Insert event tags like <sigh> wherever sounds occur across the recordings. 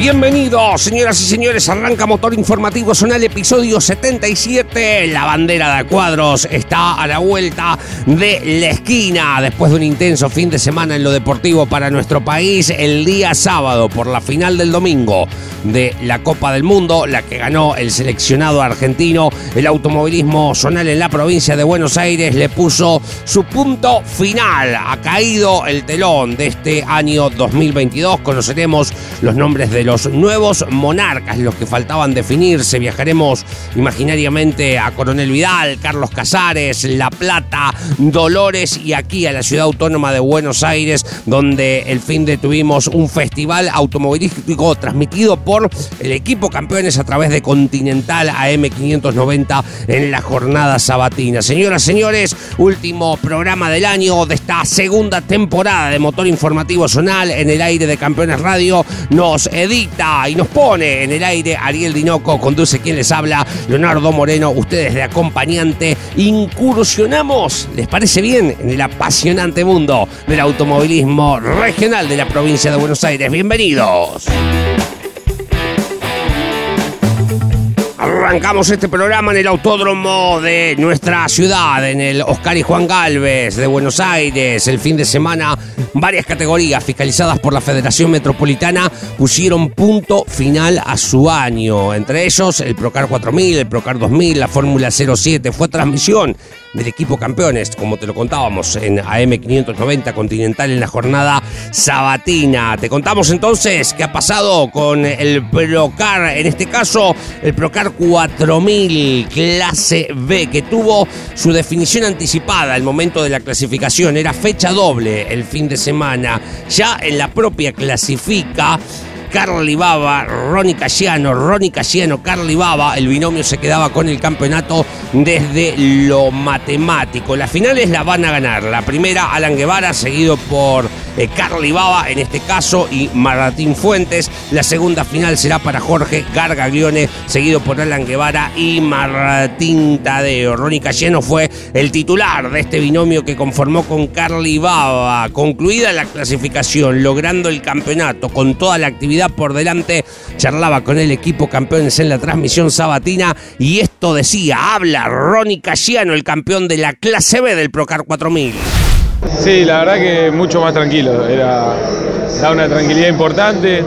Bienvenidos, señoras y señores. Arranca Motor Informativo Zonal, episodio 77. La bandera de cuadros está a la vuelta de la esquina. Después de un intenso fin de semana en lo deportivo para nuestro país, el día sábado, por la final del domingo de la Copa del Mundo, la que ganó el seleccionado argentino, el automovilismo zonal en la provincia de Buenos Aires le puso su punto final. Ha caído el telón de este año 2022. Conoceremos los nombres de los los nuevos monarcas, los que faltaban definirse. Viajaremos imaginariamente a Coronel Vidal, Carlos Casares, La Plata, Dolores y aquí a la ciudad autónoma de Buenos Aires, donde el fin de tuvimos un festival automovilístico transmitido por el equipo campeones a través de Continental AM590 en la jornada sabatina. Señoras, señores, último programa del año de esta segunda temporada de Motor Informativo Zonal en el aire de Campeones Radio. Nos edita y nos pone en el aire Ariel Dinoco, conduce quien les habla, Leonardo Moreno, ustedes de acompañante. Incursionamos, ¿les parece bien? En el apasionante mundo del automovilismo regional de la provincia de Buenos Aires. Bienvenidos. Arrancamos este programa en el autódromo de nuestra ciudad, en el Oscar y Juan Galvez de Buenos Aires. El fin de semana, varias categorías fiscalizadas por la Federación Metropolitana pusieron punto final a su año. Entre ellos, el Procar 4000, el Procar 2000, la Fórmula 07. Fue transmisión del equipo campeones, como te lo contábamos en AM590 Continental en la jornada sabatina. Te contamos entonces qué ha pasado con el Procar, en este caso el Procar 4000 clase B, que tuvo su definición anticipada al momento de la clasificación. Era fecha doble el fin de semana. Ya en la propia clasifica Carly Baba, Ronnie Casiano, Ronnie Casiano, Carly Baba, el binomio se quedaba con el campeonato desde lo matemático. Las finales la van a ganar. La primera, Alan Guevara, seguido por eh, Carly Baba, en este caso, y Martín Fuentes. La segunda final será para Jorge Gargaglione, seguido por Alan Guevara y Martín Tadeo. Ronnie Casiano fue el titular de este binomio que conformó con Carly Baba. Concluida la clasificación, logrando el campeonato con toda la actividad por delante. Charlaba con el equipo campeones en la transmisión sabatina y esto decía, habla Ronnie Casiano, el campeón de la clase B del Procar 4000. Sí, la verdad que mucho más tranquilo, era, da una tranquilidad importante,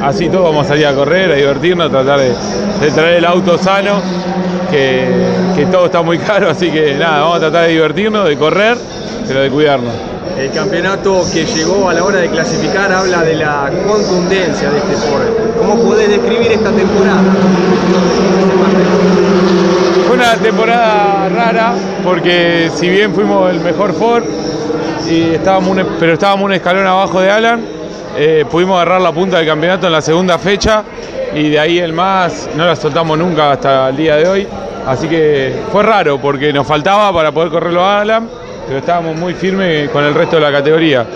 así todos vamos a salir a correr, a divertirnos, a tratar de, traer el auto sano, que, que todo está muy <laughs> caro, así que nada, vamos a tratar de divertirnos, de correr, pero de cuidarnos. El campeonato que llegó a la hora de clasificar habla de la contundencia de este Ford. ¿Cómo podés describir esta temporada? Fue una temporada rara porque si bien fuimos el mejor Ford, y estábamos pero estábamos un escalón abajo de Alan, eh, pudimos agarrar la punta del campeonato en la segunda fecha y de ahí el más no la soltamos nunca hasta el día de hoy. Así que fue raro porque nos faltaba para poder correrlo a Alan pero estábamos muy firmes con el resto de la categoría.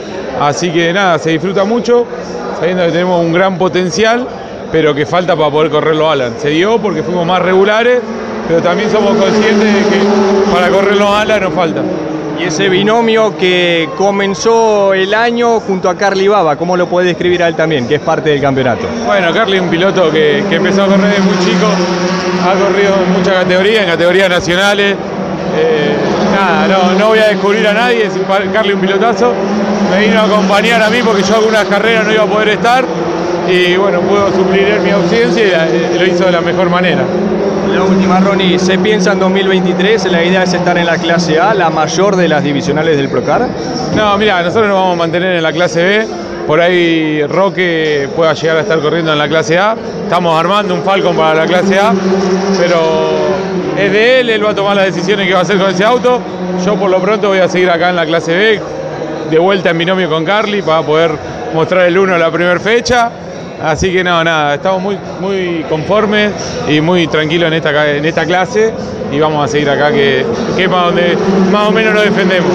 Así que nada, se disfruta mucho, sabiendo que tenemos un gran potencial, pero que falta para poder correrlo Alan. Se dio porque fuimos más regulares, pero también somos conscientes de que para correrlo Alan nos falta. Y ese binomio que comenzó el año junto a Carly Baba, ¿cómo lo puede describir a él también, que es parte del campeonato? Bueno, Carly es un piloto que, empezó a correr desde muy chico, ha corrido en muchas categorías, en categorías nacionales, eh, nada, no, no, voy a descubrir a nadie, sin Carly un pilotazo. Me vino a acompañar a mí porque yo algunas carreras no iba a poder estar y bueno, pudo suplir mi ausencia y lo hizo de la mejor manera. La última, Ronnie, ¿se piensa en 2023? ¿La idea es estar en la clase A, la mayor de las divisionales del Procar? No, mira, nosotros nos vamos a mantener en la clase B. Por ahí Roque pueda llegar a estar corriendo en la clase A. Estamos armando un Falcon para la clase A, pero es de él, él va a tomar las decisiones que va a hacer con ese auto. Yo por lo pronto voy a seguir acá en la clase B, de vuelta en binomio con Carly para poder mostrar el 1 la primera fecha. Así que no, nada, estamos muy, muy conformes y muy tranquilos en esta, en esta clase y vamos a seguir acá que, que es más, donde más o menos nos defendemos.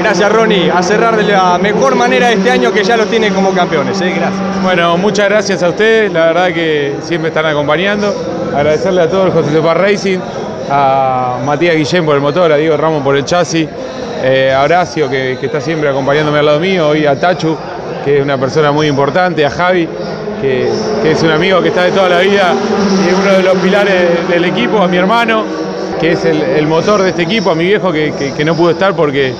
Gracias Ronnie, a cerrar de la mejor manera este año que ya los tienen como campeones. ¿eh? Gracias. Bueno, muchas gracias a ustedes, la verdad que siempre están acompañando. Agradecerle a todos el José Sepa Racing, a Matías Guillén por el motor, a Diego Ramos por el chasis, eh, a Horacio que, que está siempre acompañándome al lado mío, y a Tachu, que es una persona muy importante, a Javi, que, es un amigo que está de toda la vida y es uno de los pilares del equipo, a mi hermano, que es el, motor de este equipo, a mi viejo que, no pudo estar porque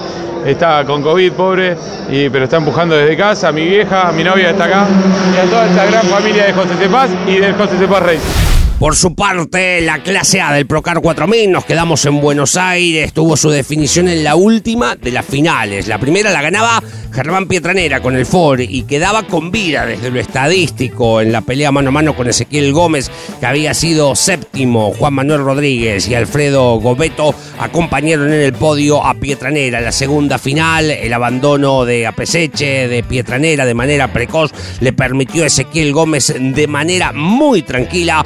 está con COVID, pobre, y, pero está empujando desde casa, a mi vieja, a mi novia está acá, y a toda esta gran familia de José Cepaz y del José Cepaz Racing. Por su parte, la clase A del Procar 4000, nos quedamos en Buenos Aires, tuvo su definición en la última de las finales. La primera la ganaba Germán Pietranera con el Ford y quedaba con vida desde lo estadístico en la pelea mano a mano con Ezequiel Gómez, que había sido séptimo. Juan Manuel Rodríguez y Alfredo Gobeto acompañaron en el podio a Pietranera. La segunda final, el abandono de Apeseche, de Pietranera de manera precoz, le permitió a Ezequiel Gómez de manera muy tranquila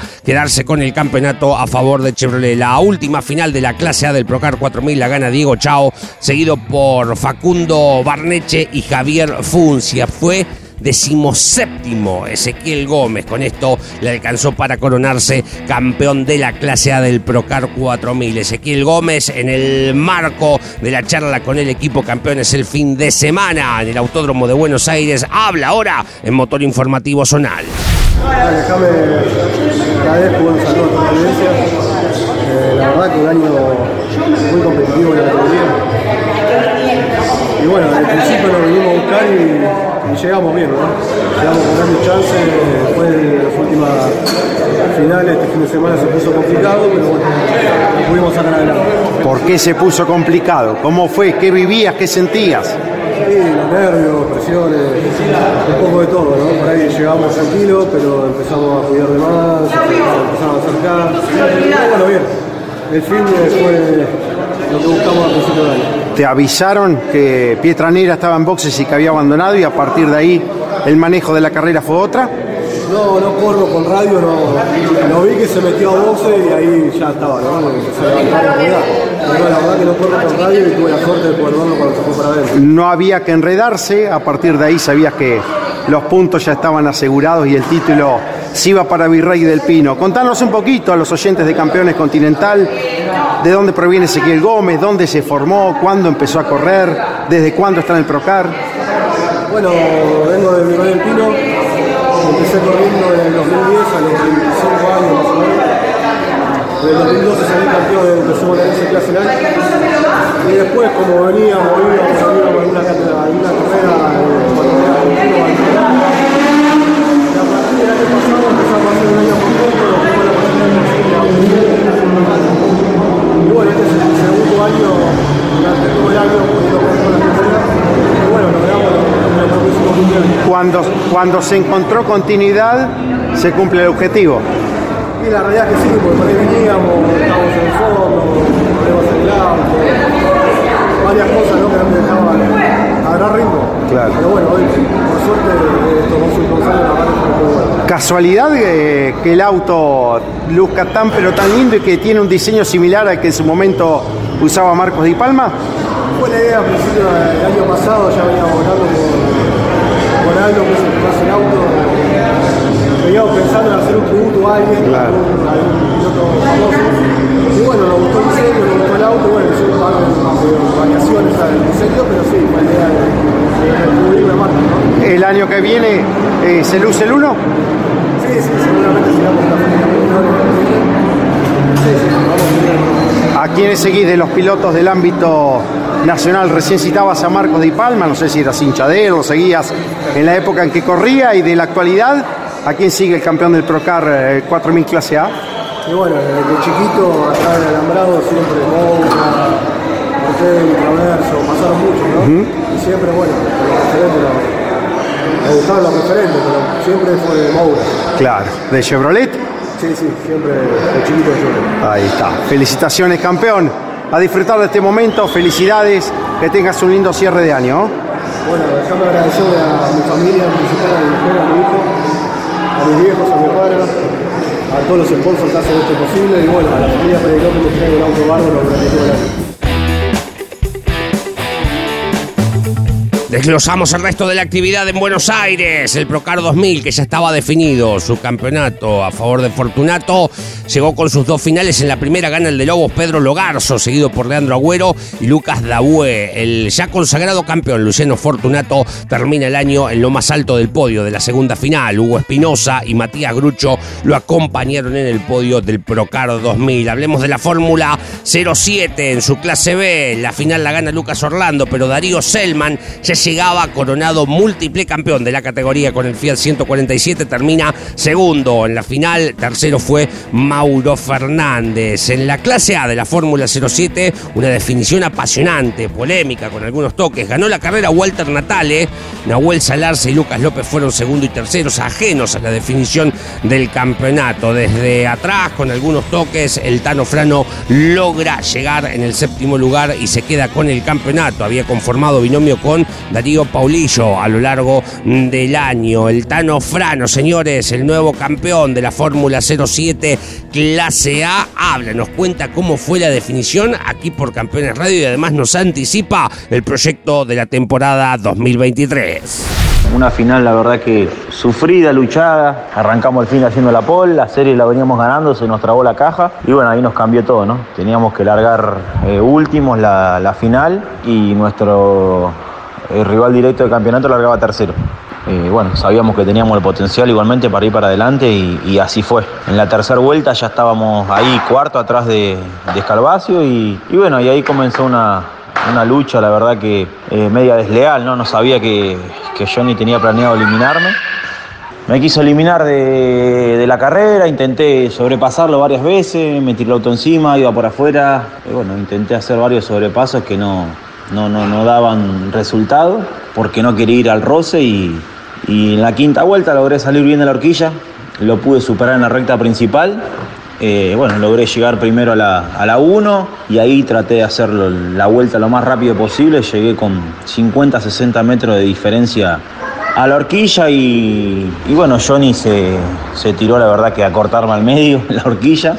con el campeonato a favor de Chevrolet. La última final de la clase A del Procar 4000 la gana Diego Chao, seguido por Facundo Barneche y Javier Funcia. Fue decimoséptimo Ezequiel Gómez. Con esto le alcanzó para coronarse campeón de la clase A del Procar 4000. Ezequiel Gómez en el marco de la charla con el equipo campeones el fin de semana en el Autódromo de Buenos Aires. Habla ahora en Motor Informativo Zonal. Déjame cada vez jugar un saludo a la audiencia. Eh, la verdad que un año muy competitivo en la categoría. Y bueno, el principio nos vinimos a buscar y, llegamos bien, ¿no? Llegamos con grandes chances. Después de las últimas finales, este fin de semana se puso complicado, pero bueno, pudimos sacar adelante. ¿Por qué se puso complicado? ¿Cómo fue? ¿Qué vivías? ¿Qué sentías? Sí, los nervios, presiones, un poco de todo, ¿no? Por ahí llegamos tranquilos, pero empezamos a cuidar de más, empezamos a acercar. Bueno, bien. El fin fue lo que buscamos al principio del año. Te avisaron que Pietranera estaba en boxes y que había abandonado y a partir de ahí el manejo de la carrera fue otra. No, no corro con radio, no. Lo vi que se metió a boxe y ahí ya estaba, ¿no? Se. Pero la verdad que no corro con radio y tuve la suerte de poder verlo cuando se fue para adentro. No había que enredarse, a partir de ahí sabías que los puntos ya estaban asegurados y el título se iba para Virrey del Pino. Contanos un poquito a los oyentes de Campeones Continental de dónde proviene Ezequiel Gómez, dónde se formó, cuándo empezó a correr, desde cuándo está en el Procar. Bueno, vengo de Virrey del Pino, empecé corriendo en el 2010 a los 25 años más o menos. En el 2012 salí campeón de clase. Y después, como veníamos, íbamos, íbamos a alguna, cátedra- a alguna carrera eh, cuando bueno, este es el segundo año, durante todo el año, con. Cuando, cuando se encontró continuidad, se cumple el objetivo. Y la realidad es que sí, porque por ahí veníamos, estábamos en el fondo, problemas en el auto, varias cosas ¿no? que no me dejaban agarrar ritmo. Claro. Pero bueno, hoy, por suerte, estos dos años la. Casualidad que, que el auto luzca tan pero tan lindo y que tiene un diseño similar al que en su momento usaba Marcos Di Palma. Fue la idea al principio del año pasado, ya veníamos hablando con, con Aldo, que que hace el auto. Veníamos pensando en hacer un tributo a alguien, Claro. a un, a un piloto famoso. Y bueno, nos gustó el diseño, nos gustó el auto, bueno, de de variaciones al diseño, pero sí, fue la idea de, de descubrir la marca, ¿no? El año que viene eh, se luce el 1. Sí, sí, seguramente la Sí, sí, vamos a ¿A quiénes seguís de los pilotos del ámbito nacional? Recién citabas a Marcos Di Palma, no sé si eras hincha de él, lo seguías en la época en que corría y de la actualidad. ¿A quién sigue el campeón del Procar eh, 4000 clase A? Y bueno, desde chiquito, acá en el alambrado, siempre Moura, Ortega, Traverso, pasaron muchos, ¿no? Y siempre, bueno, los referentes, me gustaban los referentes, pero siempre fue Moura. Claro, de Chevrolet. Sí, sí, siempre chiquito yo. Ahí está. Felicitaciones, campeón. A disfrutar de este momento. Felicidades. Que tengas un lindo cierre de año. Bueno, déjame agradecerle a mi familia a mi mujer, a mi hijo, a mis viejos, a mi padre, a todos los sponsors que hacen esto posible y bueno, a la familia Peregrino que me trae el auto bárbaro durante todo el año. Desglosamos el resto de la actividad en Buenos Aires. El Procar 2000, que ya estaba definido, su campeonato a favor de Fortunato, llegó con sus dos finales. En la primera gana el de Lobos Pedro Logarzo, seguido por Leandro Agüero y Lucas Dabue. El ya consagrado campeón Luciano Fortunato termina el año en lo más alto del podio de la segunda final. Hugo Espinosa y Matías Grucho lo acompañaron en el podio del Procar 2000. Hablemos de la Fórmula 07 en su clase B. La final la gana Lucas Orlando, pero Darío Selman se llegaba coronado múltiple campeón de la categoría con el Fiat 147, termina segundo en la final, tercero fue Mauro Fernández. En la clase A de la Fórmula 07, una definición apasionante, polémica, con algunos toques. Ganó la carrera Walter Natale, Nahuel Salarce y Lucas López fueron segundo y terceros, ajenos a la definición del campeonato. Desde atrás, con algunos toques, el Tano Frano logra llegar en el séptimo lugar y se queda con el campeonato. Había conformado binomio con Darío Paulillo a lo largo del año. El Tano Frano, señores, el nuevo campeón de la Fórmula 07 Clase A, habla, nos cuenta cómo fue la definición aquí por Campeones Radio y además nos anticipa el proyecto de la temporada 2023. Una final, la verdad que sufrida, luchada. Arrancamos el fin haciendo la pole, la serie la veníamos ganando, se nos trabó la caja y bueno, ahí nos cambió todo, ¿no? Teníamos que largar eh, últimos la, final y nuestro el rival directo del campeonato largaba tercero. Eh, bueno, sabíamos que teníamos el potencial igualmente para ir para adelante y, así fue. En la tercera vuelta ya estábamos ahí cuarto atrás de, de y, bueno, y ahí comenzó una, lucha, la verdad que eh, media desleal, ¿no? No sabía que, que Johnny tenía planeado eliminarme. Me quiso eliminar de, de, la carrera, intenté sobrepasarlo varias veces, me tiré el auto encima, iba por afuera. Bueno, intenté hacer varios sobrepasos que no, no, no, no daban resultado porque no quería ir al roce y, en la quinta vuelta logré salir bien de la horquilla, lo pude superar en la recta principal. Eh, bueno, logré llegar primero a la, 1 y ahí traté de hacer la vuelta lo más rápido posible. Llegué con 50, 60 metros de diferencia a la horquilla y, bueno, Johnny se, se, tiró la verdad que a cortarme al medio <laughs> la horquilla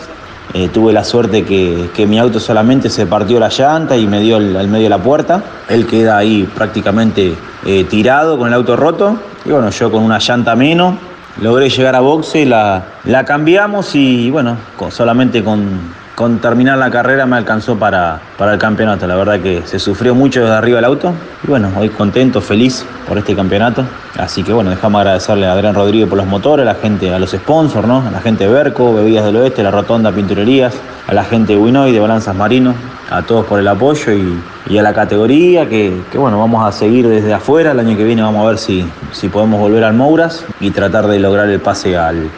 eh, tuve la suerte que, que, mi auto solamente se partió la llanta y me dio al medio de la puerta. Él queda ahí prácticamente eh, tirado con el auto roto. Y bueno, yo con una llanta menos logré llegar a boxe, la, la cambiamos y bueno, solamente con, con terminar la carrera me alcanzó para, para el campeonato. La verdad que se sufrió mucho desde arriba del auto. Y bueno, hoy contento, feliz por este campeonato. Así que bueno, dejamos agradecerle a Adrián Rodríguez por los motores, a la gente, a los sponsors, ¿no? A la gente de Berco, Bebidas del Oeste, La Rotonda Pinturerías, a la gente de Winoy, de Balanzas Marino, a todos por el apoyo y, a la categoría que, bueno, vamos a seguir desde afuera. El año que viene vamos a ver si, si podemos volver al Mouras y tratar de lograr el pase al,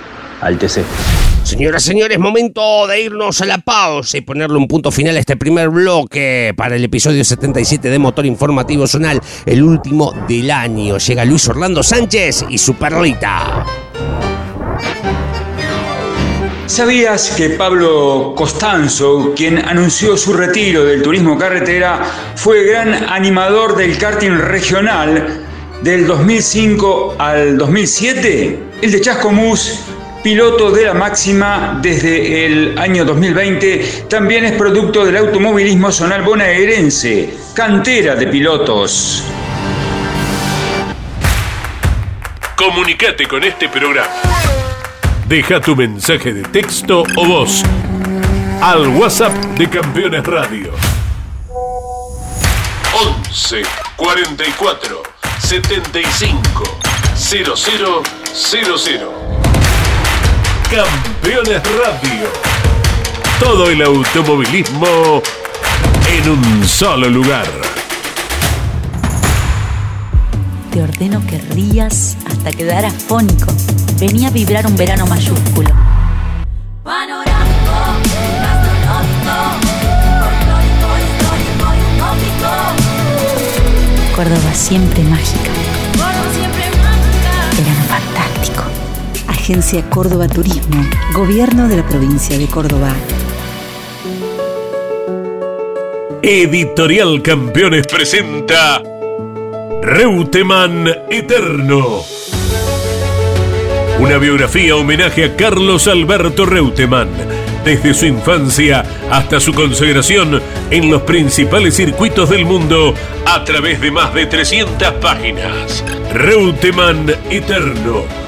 al TC. Señoras, señores, momento de irnos a la pausa y ponerle un punto final a este primer bloque para el episodio 77 de Motor Informativo Zonal, el último del año. Llega Luis Orlando Sánchez y su perlita. ¿Sabías que Pablo Costanzo, quien anunció su retiro del turismo carretera, fue gran animador del karting regional del 2005 al 2007? El de Chascomús piloto de la máxima desde el año 2020, también es producto del automovilismo zonal bonaerense, cantera de pilotos. Comunicate con este programa. Deja tu mensaje de texto o voz al WhatsApp de Campeones Radio. 11 44 75 0000 Campeones Radio. Todo el automovilismo en un solo lugar. Te ordeno que rías hasta quedar afónico. Venía a vibrar un verano mayúsculo. Córdoba siempre mágica. Agencia Córdoba Turismo, Gobierno de la provincia de Córdoba. Editorial Campeones presenta Reutemann Eterno. Una biografía homenaje a Carlos Alberto Reutemann, desde su infancia hasta su consagración en los principales circuitos del mundo a través de más de 300 páginas. Reutemann Eterno,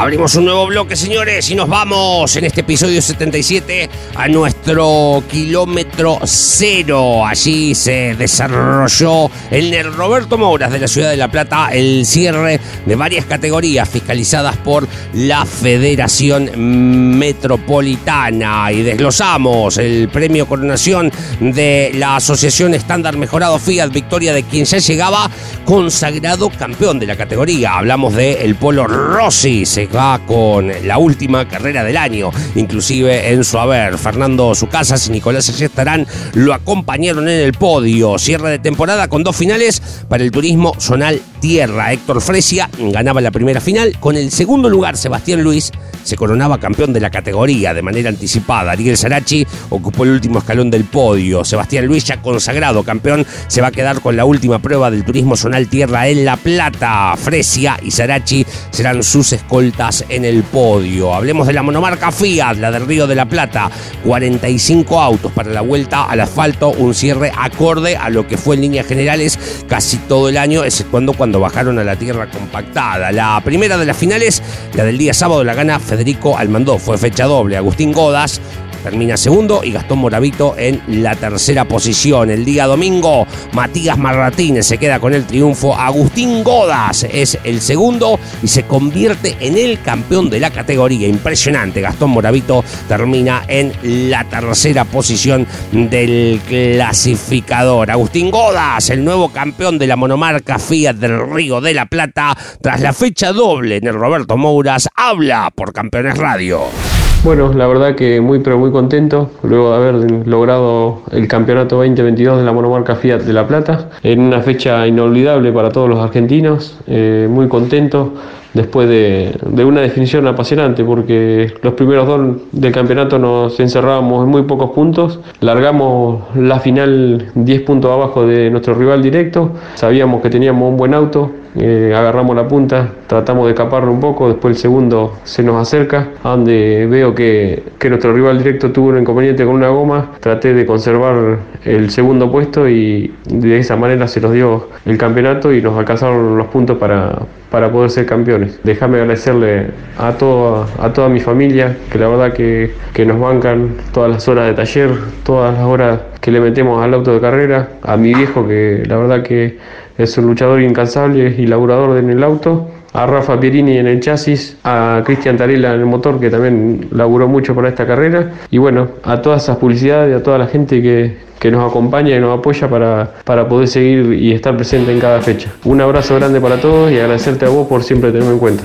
Abrimos un nuevo bloque, señores, y nos vamos en este episodio 77 a nuestro kilómetro cero. Allí se desarrolló en el Roberto Mouras de la ciudad de La Plata el cierre de varias categorías fiscalizadas por la Federación Metropolitana. Y desglosamos el premio coronación de la Asociación Estándar Mejorado Fiat, victoria de quien ya llegaba consagrado campeón de la categoría. Hablamos de el Polo Rossi, va con la última carrera del año, inclusive en su haber. Fernando Sucasas y Nicolás Ayestarán lo acompañaron en el podio. Cierre de temporada con dos finales para el turismo zonal tierra. Héctor Fresia ganaba la primera final. Con el segundo lugar, Sebastián Luis se coronaba campeón de la categoría de manera anticipada. Ariel Sarachi ocupó el último escalón del podio. Sebastián Luis, ya consagrado campeón, se va a quedar con la última prueba del turismo zonal tierra en La Plata. Fresia y Sarachi serán sus escoltas en el podio. Hablemos de la monomarca Fiat, la del Río de la Plata. 45 autos para la vuelta al asfalto, un cierre acorde a lo que fue en líneas generales casi todo el año, exceptuando cuando bajaron a la tierra compactada. La primera de las finales, la del día sábado, la gana Federico Almandó. Fue fecha doble. Agustín Godas termina segundo y Gastón Moravito en la tercera posición. El día domingo, Matías Marratínez se queda con el triunfo. Agustín Godas es el segundo y se convierte en el campeón de la categoría. Impresionante. Gastón Moravito termina en la tercera posición del clasificador. Agustín Godas, el nuevo campeón de la monomarca Fiat del Río de la Plata, tras la fecha doble en el Roberto Mouras, habla por Campeones Radio. Bueno, la verdad que muy pero muy contento luego de haber logrado el campeonato 2022 de la monomarca Fiat de La Plata en una fecha inolvidable para todos los argentinos, eh, muy contento después de, de, una definición apasionante porque los primeros dos del campeonato nos encerrábamos en muy pocos puntos, largamos la final 10 puntos abajo de nuestro rival directo, sabíamos que teníamos un buen auto, eh, agarramos la punta, tratamos de escaparlo un poco, después el segundo se nos acerca, donde veo que, que, nuestro rival directo tuvo un inconveniente con una goma, traté de conservar el segundo puesto y de esa manera se nos dio el campeonato y nos alcanzaron los puntos para, para poder ser campeones. Déjame agradecerle a, todo, a toda mi familia, que la verdad que, que nos bancan todas las horas de taller, todas las horas que le metemos al auto de carrera, a mi viejo que la verdad que es un luchador incansable y laburador en el auto, a Rafa Pierini en el chasis, a Cristian Tarela en el motor que también laburó mucho para esta carrera y bueno, a todas esas publicidades, a toda la gente que, que nos acompaña y nos apoya para, para poder seguir y estar presente en cada fecha. Un abrazo grande para todos y agradecerte a vos por siempre tenerme en cuenta.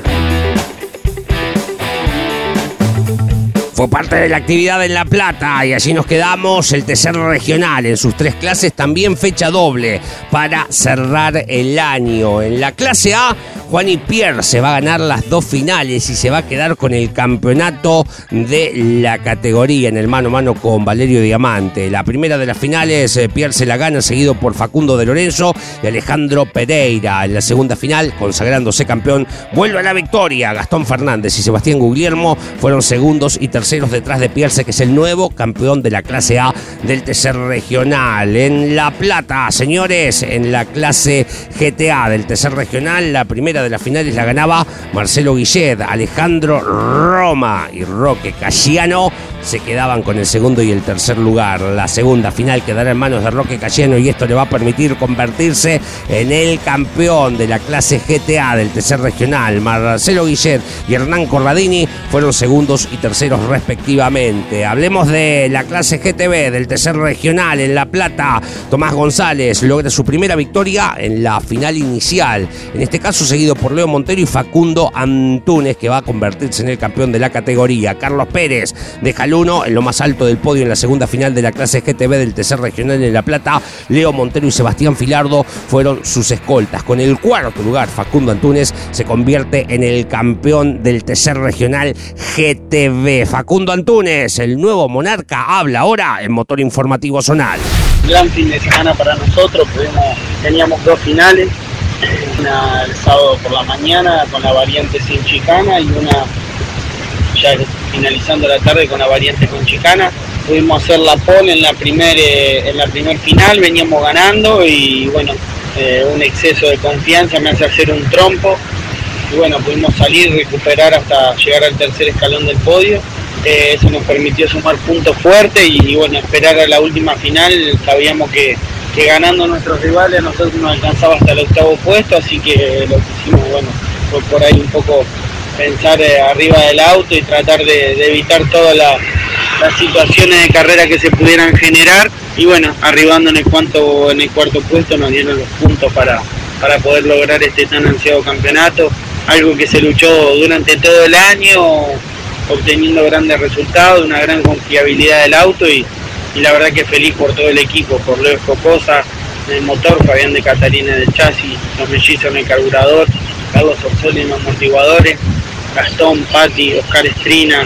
Fue parte de la actividad en La Plata y allí nos quedamos el tercer regional en sus tres clases, también fecha doble para cerrar el año. En la clase A, Juan y Pierre se va a ganar las dos finales y se va a quedar con el campeonato de la categoría en el mano a mano con Valerio Diamante. La primera de las finales, eh, Pierre se la gana seguido por Facundo de Lorenzo y Alejandro Pereira. En la segunda final, consagrándose campeón, vuelve a la victoria. Gastón Fernández y Sebastián Guglielmo fueron segundos y terceros detrás de Pierce, que es el nuevo campeón de la clase A del tercer regional. En La Plata, señores, en la clase GTA del tercer regional, la primera de las finales la ganaba Marcelo Guillet, Alejandro Roma y Roque Casiano se quedaban con el segundo y el tercer lugar. La segunda final quedará en manos de Roque Cayeno y esto le va a permitir convertirse en el campeón de la clase GTA del tercer regional. Marcelo Guillet y Hernán Corradini fueron segundos y terceros respectivamente. Hablemos de la clase GTB del tercer regional en La Plata. Tomás González logra su primera victoria en la final inicial. En este caso por Leo Montero y Facundo Antunes que va a convertirse en el campeón de la categoría. Carlos Pérez deja uno en lo más alto del podio en la segunda final de la clase GTB del tercer regional en La Plata. Leo Montero y Sebastián Filardo fueron sus escoltas. Con el cuarto lugar, Facundo Antunes se convierte en el campeón del tercer regional GTB. Facundo Antunes, el nuevo monarca, habla ahora en Motor Informativo Zonal. Gran fin de semana para nosotros, teníamos dos finales, una el sábado por la mañana con la variante sin chicana y una ya finalizando la tarde con la variante con chicana. Pudimos hacer la pole en la primer, eh, en la primer final, veníamos ganando y bueno, eh, un exceso de confianza me hace hacer un trompo. Y bueno, pudimos salir, recuperar hasta llegar al tercer escalón del podio. Eh, eso nos permitió sumar puntos fuertes y, bueno, esperar a la última final. Sabíamos que, que ganando nuestros rivales nosotros nos alcanzaba hasta el octavo puesto, así que lo que hicimos, bueno, fue por ahí un poco pensar eh, arriba del auto y tratar de, evitar todas las situaciones de carrera que se pudieran generar. Y bueno, arribando en el cuarto, en el cuarto puesto nos dieron los puntos para, para poder lograr este tan ansiado campeonato, algo que se luchó durante todo el año, obteniendo grandes resultados, una gran confiabilidad del auto y, la verdad que feliz por todo el equipo, por Leo Cocosa, el motor, Fabián de Catalina del chasis, los mellizos en el carburador, Carlos Orsoli en los amortiguadores, Gastón, Patti, Oscar Estrina,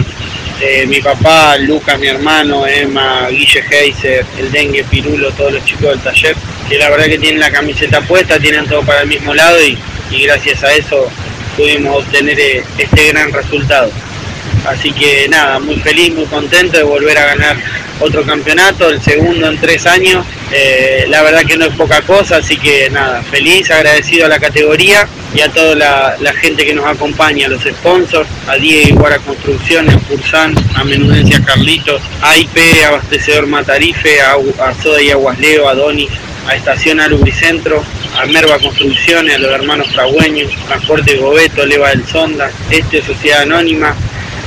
eh, mi papá, Lucas, mi hermano, Emma, Guille Heiser, el Dengue, Pirulo, todos los chicos del taller, que la verdad que tienen la camiseta puesta, tienen todo para el mismo lado y, gracias a eso pudimos obtener eh, este gran resultado. Así que nada, muy feliz, muy contento de volver a ganar otro campeonato, el segundo en tres años. Eh, la verdad que no es poca cosa, así que nada, feliz, agradecido a la categoría y a toda la, gente que nos acompaña, a los sponsors, a Diego Iguara Construcciones, a Pursan, a Menudencia Carlitos, a IP, Abastecedor Matarife, a, Soda y Aguasleo, a Donis, a Estación Alubricentro, a Merva Construcciones, a los hermanos Fragüeños, Transporte Gobeto, Leva del Sonda, Este Sociedad Anónima,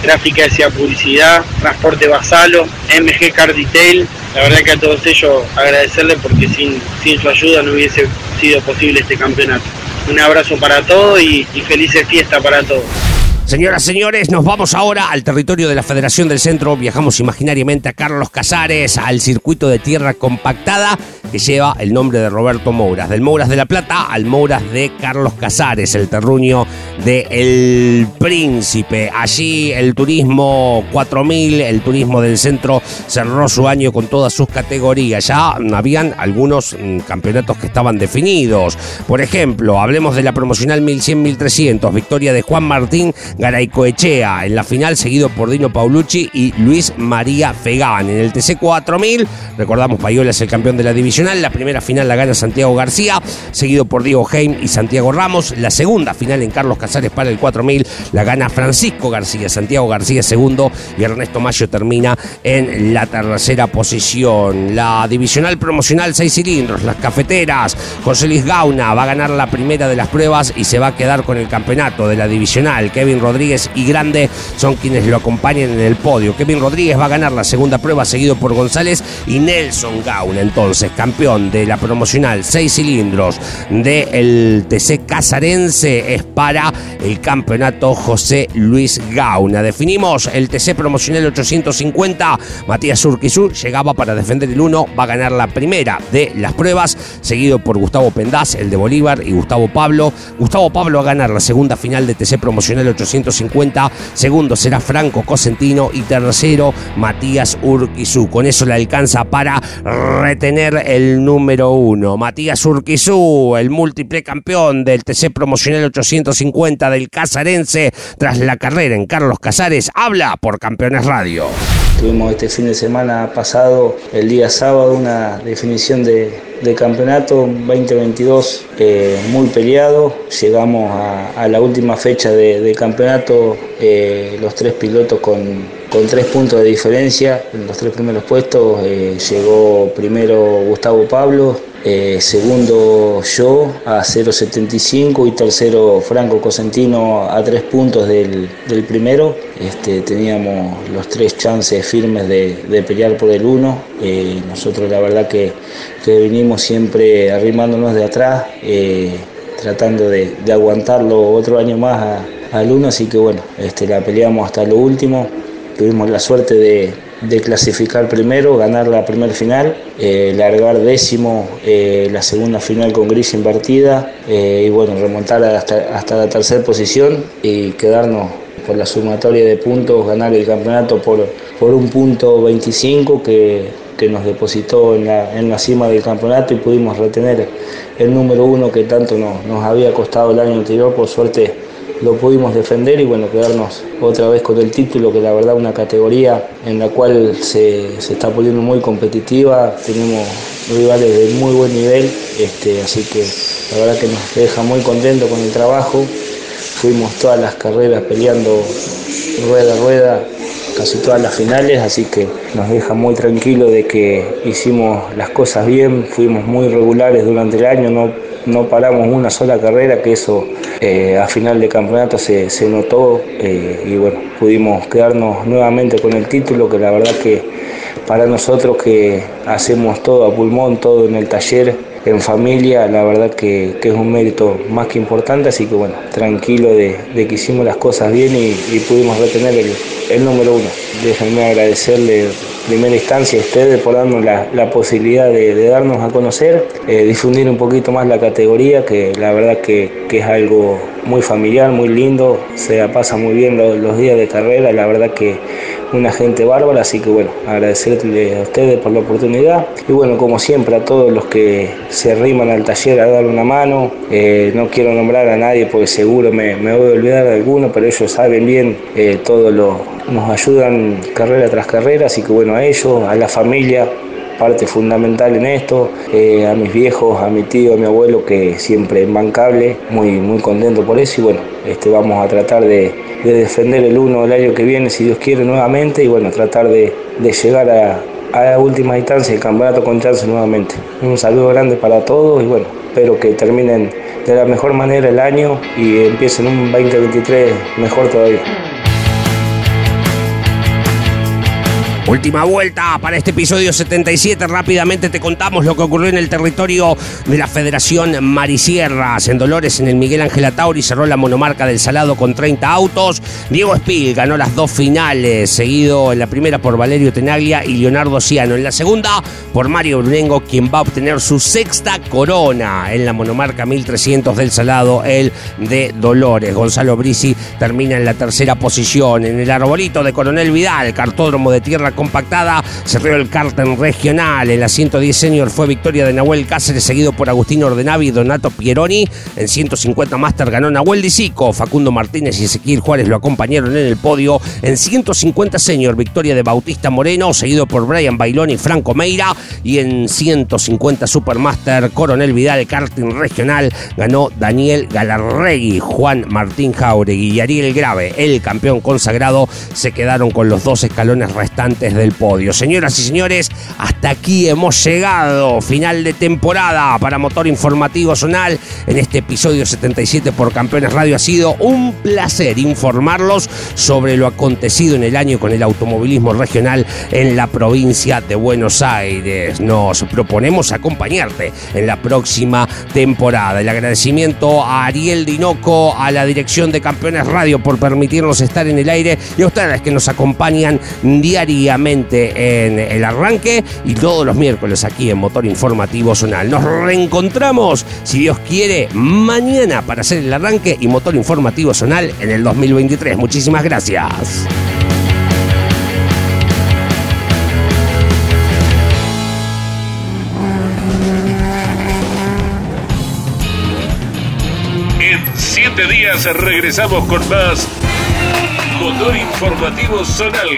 Gráfica de Publicidad, Transporte Basalo, MG Car Detail. La verdad que a todos ellos agradecerles porque sin, sin su ayuda no hubiese sido posible este campeonato. Un abrazo para todos y, y felices fiestas para todos. Señoras, señores, nos vamos ahora al territorio de la Federación del Centro. Viajamos imaginariamente a Carlos Casares, al circuito de tierra compactada que lleva el nombre de Roberto Mouras. Del Mouras de la Plata al Mouras de Carlos Casares, el terruño de El Príncipe. Allí el turismo 4000, el turismo del centro cerró su año con todas sus categorías. Ya habían algunos mm, campeonatos que estaban definidos. Por ejemplo, hablemos de la promocional 1100-1300, victoria de Juan Martín Garaycoechea en la final, seguido por Dino Paulucci y Luis María Fegán. En el TC 4000, recordamos, Payola es el campeón de la división promocional. La primera final la gana Santiago García, seguido por Diego Heim y Santiago Ramos. La segunda final en Carlos Casares para el 4000 la gana Francisco García, Santiago García segundo y Ernesto Mayo termina en la tercera posición. La divisional promocional 6 cilindros, las cafeteras. José Luis Gauna va a ganar la primera de las pruebas y se va a quedar con el campeonato de la divisional. Kevin Rodríguez y Grande son quienes lo acompañan en el podio. Kevin Rodríguez va a ganar la segunda prueba seguido por González y Nelson Gauna, entonces campeón de la promocional 6 cilindros del TC Casarense es para el campeonato José Luis Gauna. Definimos el TC promocional 850. Matías Urquizú llegaba para defender el 1, va a ganar la primera de las pruebas, seguido por Gustavo Pendaz, el de Bolívar, y Gustavo Pablo. Gustavo Pablo va a ganar la segunda final de TC promocional 850. Segundo será Franco Cosentino y tercero Matías Urquizú. Con eso le alcanza para retener el número uno. Matías Urquizú, el múltiple campeón del TC promocional 850 del Casarense, tras la carrera en Carlos Casares, habla por Campeones Radio. Tuvimos este fin de semana pasado, el día sábado, una definición de, campeonato 2022 eh, muy peleado. Llegamos a, la última fecha de, campeonato, eh, los tres pilotos con, con, tres puntos de diferencia en los tres primeros puestos. Eh, llegó primero Gustavo Pablo, eh, segundo yo a 0.75 y tercero Franco Cosentino a tres puntos del, primero. Este, teníamos los tres chances firmes de, pelear por el uno. Eh, nosotros la verdad que, que, vinimos siempre arrimándonos de atrás, eh, tratando de, aguantarlo otro año más al uno, así que bueno, este, la peleamos hasta lo último. Tuvimos la suerte de, de clasificar primero, ganar la primera final, eh, largar décimo eh, la segunda final con gris invertida eh, y bueno, remontar hasta, hasta la tercera posición y quedarnos por la sumatoria de puntos, ganar el campeonato por, por un punto 25 que, que nos depositó en la, en la, cima del campeonato y pudimos retener el número uno que tanto nos, nos había costado el año anterior, por suerte lo pudimos defender y bueno, quedarnos otra vez con el título, que la verdad una categoría en la cual se, está poniendo muy competitiva, tenemos rivales de muy buen nivel, este, así que la verdad que nos deja muy contentos con el trabajo, fuimos todas las carreras peleando rueda a rueda, casi todas las finales, así que nos deja muy tranquilo de que hicimos las cosas bien, fuimos muy regulares durante el año, no no paramos una sola carrera, que eso eh, a final de campeonato se, notó eh, y bueno, pudimos quedarnos nuevamente con el título, que la verdad que para nosotros que hacemos todo a pulmón, todo en el taller, en familia, la verdad que, es un mérito más que importante, así que bueno, tranquilo de, que hicimos las cosas bien y, pudimos retener el, número uno. Déjenme agradecerle primera instancia a ustedes por darnos la, posibilidad de, darnos a conocer, eh, difundir un poquito más la categoría, que la verdad que, es algo muy familiar, muy lindo, se pasa muy bien los, días de carrera, la verdad que una gente bárbara, así que bueno, agradecerle a ustedes por la oportunidad. Y bueno, como siempre a todos los que se arriman al taller a dar una mano, eh, no quiero nombrar a nadie porque seguro me, voy a olvidar de alguno, pero ellos saben bien eh, todo lo, nos ayudan carrera tras carrera, así que bueno, a ellos, a la familia, parte fundamental en esto, eh, a mis viejos, a mi tío, a mi abuelo, que siempre es bancable, muy, muy contento por eso y bueno, este, vamos a tratar de, defender el uno el año que viene, si Dios quiere, nuevamente y bueno, tratar de, llegar a, a la última instancia el campeonato con chance nuevamente. Un saludo grande para todos y bueno, espero que terminen de la mejor manera el año y empiecen un 2023 mejor todavía. Última vuelta para este episodio 77. Rápidamente te contamos lo que ocurrió en el territorio de la Federación Marisierras. En Dolores, en el Miguel Ángel Atauri, cerró la monomarca del Salado con 30 autos. Diego Espil ganó las dos finales, seguido en la primera por Valerio Tenaglia y Leonardo Ciano. En la segunda por Mario Brunengo, quien va a obtener su sexta corona en la monomarca 1300 del Salado, el de Dolores. Gonzalo Brisi termina en la tercera posición. En el arbolito de Coronel Vidal, cartódromo de tierra compactada cerró el cartel regional. En la 110 senior fue victoria de Nahuel Cáceres, seguido por Agustín Ordenavi y Donato Pieroni. En 150 Master ganó Nahuel Disico, Facundo Martínez y Ezequiel Juárez lo acompañaron en el podio. En 150 senior, victoria de Bautista Moreno, seguido por Brian Bailón y Franco Meira. Y en 150 Supermaster, Coronel Vidal, karting regional, ganó Daniel Galarregui, Juan Martín Jauregui y Ariel Grave, el campeón consagrado, se quedaron con los dos escalones restantes del podio. Señoras y señores, hasta aquí hemos llegado. Final de temporada para Motor Informativo Zonal. En este episodio 77 por Campeones Radio ha sido un placer informarlos sobre lo acontecido en el año con el automovilismo regional en la provincia de Buenos Aires. Nos proponemos acompañarte en la próxima temporada. El agradecimiento a Ariel Dinoco, a la dirección de Campeones Radio por permitirnos estar en el aire y a ustedes que nos acompañan diariamente en el arranque y todos los miércoles aquí en Motor Informativo Zonal. Nos reencontramos, si Dios quiere, mañana para hacer el arranque y Motor Informativo Zonal en el 2023. Muchísimas gracias. En siete días regresamos con más Motor Informativo Zonal